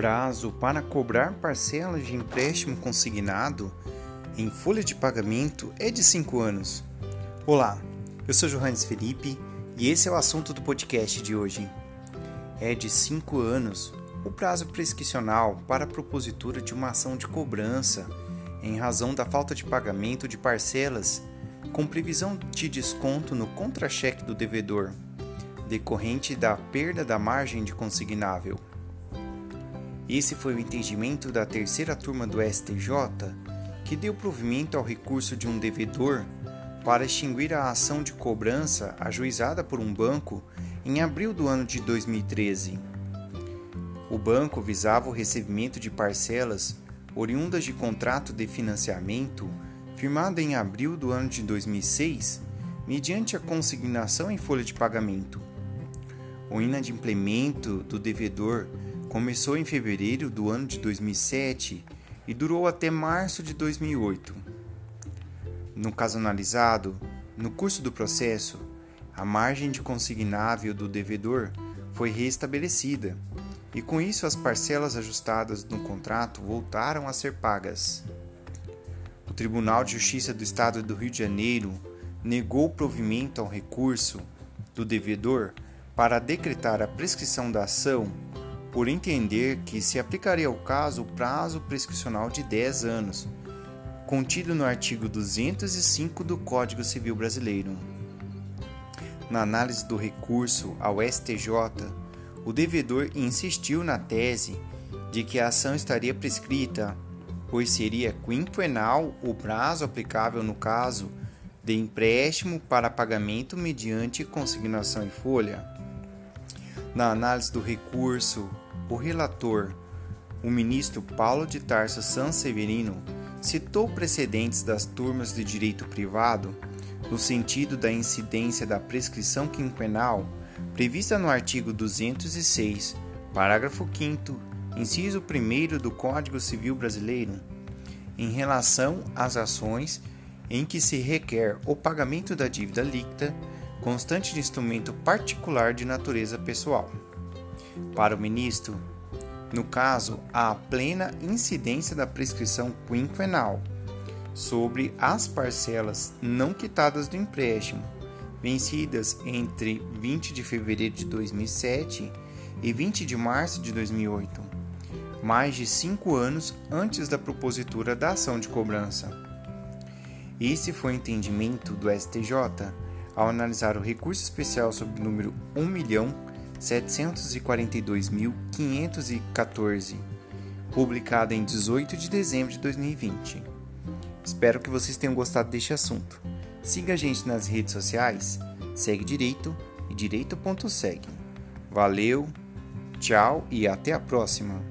prazo para cobrar parcelas de empréstimo consignado em folha de pagamento é de 5 anos. Olá, eu sou Johannes Felipe e esse é o assunto do podcast de hoje. É de 5 anos o prazo prescricional para a propositura de uma ação de cobrança em razão da falta de pagamento de parcelas com previsão de desconto no contra-cheque do devedor, decorrente da perda da margem de consignável. Esse foi o entendimento da terceira turma do STJ, que deu provimento ao recurso de um devedor para extinguir a ação de cobrança ajuizada por um banco em abril do ano de 2013. O banco visava o recebimento de parcelas oriundas de contrato de financiamento firmado em abril do ano de 2006, mediante a consignação em folha de pagamento. O inadimplemento do devedor começou em fevereiro do ano de 2007 e durou até março de 2008. No caso analisado, no curso do processo, a margem de consignável do devedor foi restabelecida e com isso as parcelas ajustadas no contrato voltaram a ser pagas. O Tribunal de Justiça do Estado do Rio de Janeiro negou provimento ao recurso do devedor para decretar a prescrição da ação por entender que se aplicaria ao caso o prazo prescricional de 10 anos, contido no artigo 205 do Código Civil Brasileiro. Na análise do recurso ao STJ, o devedor insistiu na tese de que a ação estaria prescrita, pois seria quinquenal o prazo aplicável no caso de empréstimo para pagamento mediante consignação em folha. Na análise do recurso, o relator, o ministro Paulo de Tarso Sanseverino, citou precedentes das turmas de direito privado no sentido da incidência da prescrição quinquenal prevista no artigo 206, parágrafo 5 inciso 1 do Código Civil Brasileiro, em relação às ações em que se requer o pagamento da dívida líquida constante de instrumento particular de natureza pessoal. Para o ministro, no caso, há plena incidência da prescrição quinquenal sobre as parcelas não quitadas do empréstimo vencidas entre 20 de fevereiro de 2007 e 20 de março de 2008, mais de cinco anos antes da propositura da ação de cobrança. Esse foi o entendimento do STJ ao analisar o recurso especial sob o número 1.742.514, publicado em 18 de dezembro de 2020. Espero que vocês tenham gostado deste assunto. Siga a gente nas redes sociais, segue direito e direito.segue. Valeu, tchau e até a próxima!